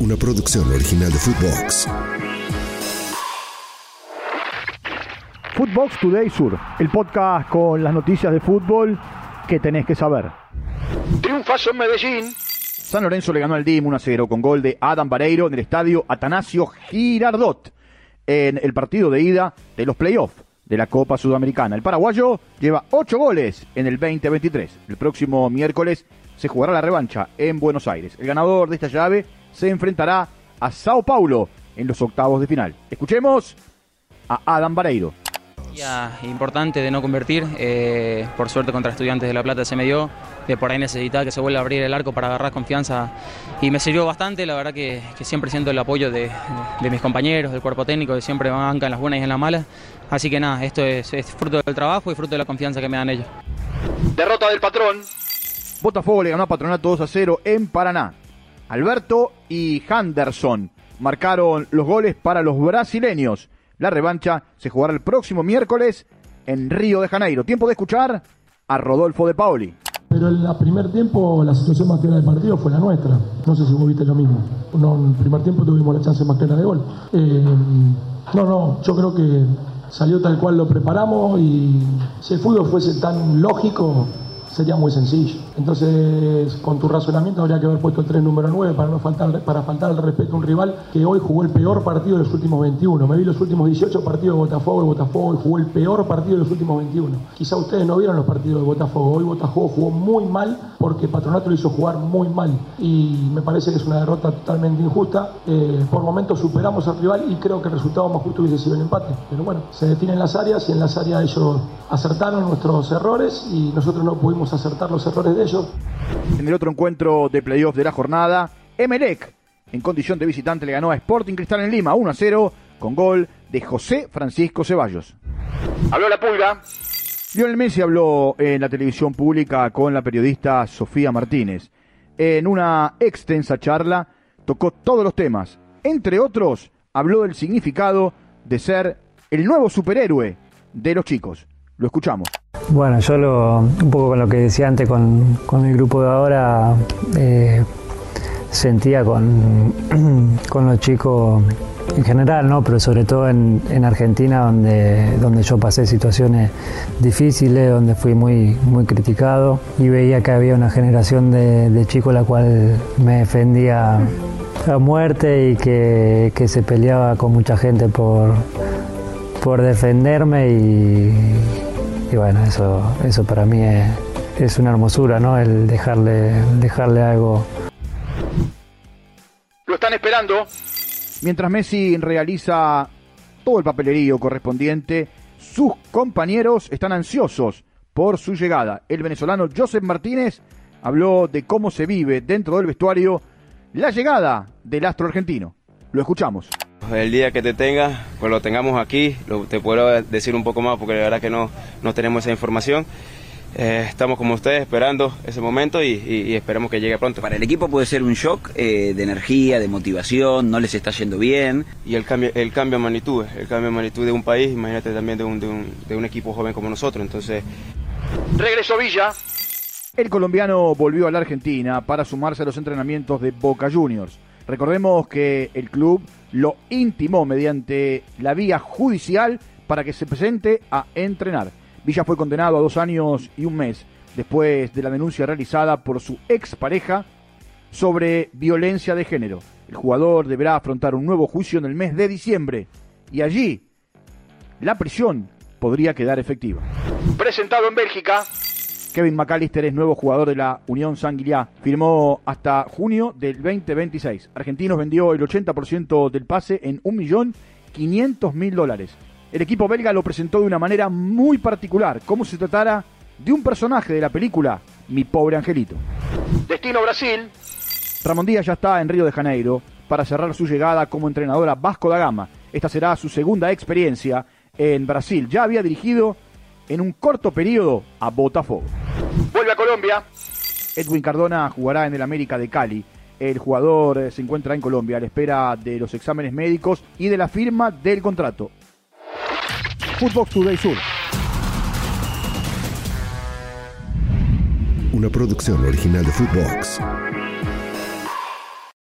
una producción original de Footbox. Footbox Today Sur, el podcast con las noticias de fútbol que tenés que saber. Triunfazo en Medellín. San Lorenzo le ganó al DIM 1 a 0 con gol de Adam Vareiro en el estadio Atanasio Girardot en el partido de ida de los playoffs de la Copa Sudamericana. El paraguayo lleva 8 goles en el 2023. El próximo miércoles se jugará la revancha en Buenos Aires. El ganador de esta llave se enfrentará a Sao Paulo en los octavos de final. Escuchemos a Adam Vareiro. Ya, importante de no convertir, eh, por suerte contra Estudiantes de La Plata se me dio, que por ahí necesitaba que se vuelva a abrir el arco para agarrar confianza y me sirvió bastante, la verdad que, siempre siento el apoyo de, mis compañeros, del cuerpo técnico, que siempre me bancan en las buenas y en las malas, así que nada, esto es, es fruto del trabajo y fruto de la confianza que me dan ellos. Derrota del patrón. Botafogo le ganó a Patronato 2 a 0 en Paraná. Alberto y Henderson marcaron los goles para los brasileños. La revancha se jugará el próximo miércoles en Río de Janeiro. Tiempo de escuchar a Rodolfo de Paoli. Pero en el primer tiempo la situación más clara del partido fue la nuestra. No sé si vos viste lo mismo. No, en el primer tiempo tuvimos la chance más clara de gol. Eh, no, no, yo creo que salió tal cual lo preparamos y si el fútbol fuese tan lógico, sería muy sencillo. Entonces, con tu razonamiento habría que haber puesto el 3 número 9 para no faltar, para faltar el respeto a un rival que hoy jugó el peor partido de los últimos 21. Me vi los últimos 18 partidos de Botafogo y Botafogo y jugó el peor partido de los últimos 21. Quizá ustedes no vieron los partidos de Botafogo. Hoy Botafogo jugó muy mal porque Patronato lo hizo jugar muy mal. Y me parece que es una derrota totalmente injusta. Eh, por momentos superamos al rival y creo que el resultado más justo hubiese sido el empate. Pero bueno, se definen las áreas y en las áreas ellos acertaron nuestros errores y nosotros no pudimos acertar los errores de ellos. En el otro encuentro de playoff de la jornada, Emelec, en condición de visitante, le ganó a Sporting Cristal en Lima 1 a 0 con gol de José Francisco Ceballos. Habló la pulga. Lionel Messi habló en la televisión pública con la periodista Sofía Martínez. En una extensa charla tocó todos los temas. Entre otros, habló del significado de ser el nuevo superhéroe de los chicos. Lo escuchamos. Bueno, yo lo, un poco con lo que decía antes con, con el grupo de ahora, eh, sentía con, con los chicos en general, ¿no? pero sobre todo en, en, Argentina, donde, donde yo pasé situaciones difíciles, donde fui muy, muy criticado y veía que había una generación de, de chicos la cual me defendía a muerte y que, que se peleaba con mucha gente por, por defenderme y y bueno, eso, eso para mí es, una hermosura, ¿no? El dejarle, dejarle algo. Lo están esperando. Mientras Messi realiza todo el papelerío correspondiente, sus compañeros están ansiosos por su llegada. El venezolano Joseph Martínez habló de cómo se vive dentro del vestuario la llegada del astro argentino. Lo escuchamos. El día que te tenga, pues lo tengamos aquí, te puedo decir un poco más porque la verdad que no, no tenemos esa información. Eh, estamos como ustedes esperando ese momento y, esperamos que llegue pronto. Para el equipo puede ser un shock eh, de energía, de motivación, no les está yendo bien. Y el cambio, el cambio de magnitud, el cambio de magnitud de un país, imagínate también de un, de un, de un equipo joven como nosotros. Entonces, regreso Villa. El colombiano volvió a la Argentina para sumarse a los entrenamientos de Boca Juniors. Recordemos que el club lo intimó mediante la vía judicial para que se presente a entrenar. Villa fue condenado a dos años y un mes después de la denuncia realizada por su expareja sobre violencia de género. El jugador deberá afrontar un nuevo juicio en el mes de diciembre y allí la prisión podría quedar efectiva. Presentado en Bélgica. Kevin McAllister es nuevo jugador de la Unión Sanguiliá. Firmó hasta junio del 2026. Argentinos vendió el 80% del pase en 1.500.000 dólares. El equipo belga lo presentó de una manera muy particular, como si tratara de un personaje de la película Mi pobre angelito. Destino Brasil. Ramón Díaz ya está en Río de Janeiro para cerrar su llegada como entrenador a Vasco da Gama. Esta será su segunda experiencia en Brasil. Ya había dirigido en un corto periodo a Botafogo. Vuelve a Colombia. Edwin Cardona jugará en el América de Cali. El jugador eh, se encuentra en Colombia a la espera de los exámenes médicos y de la firma del contrato. Footbox Today Sur. Una producción original de Footbox.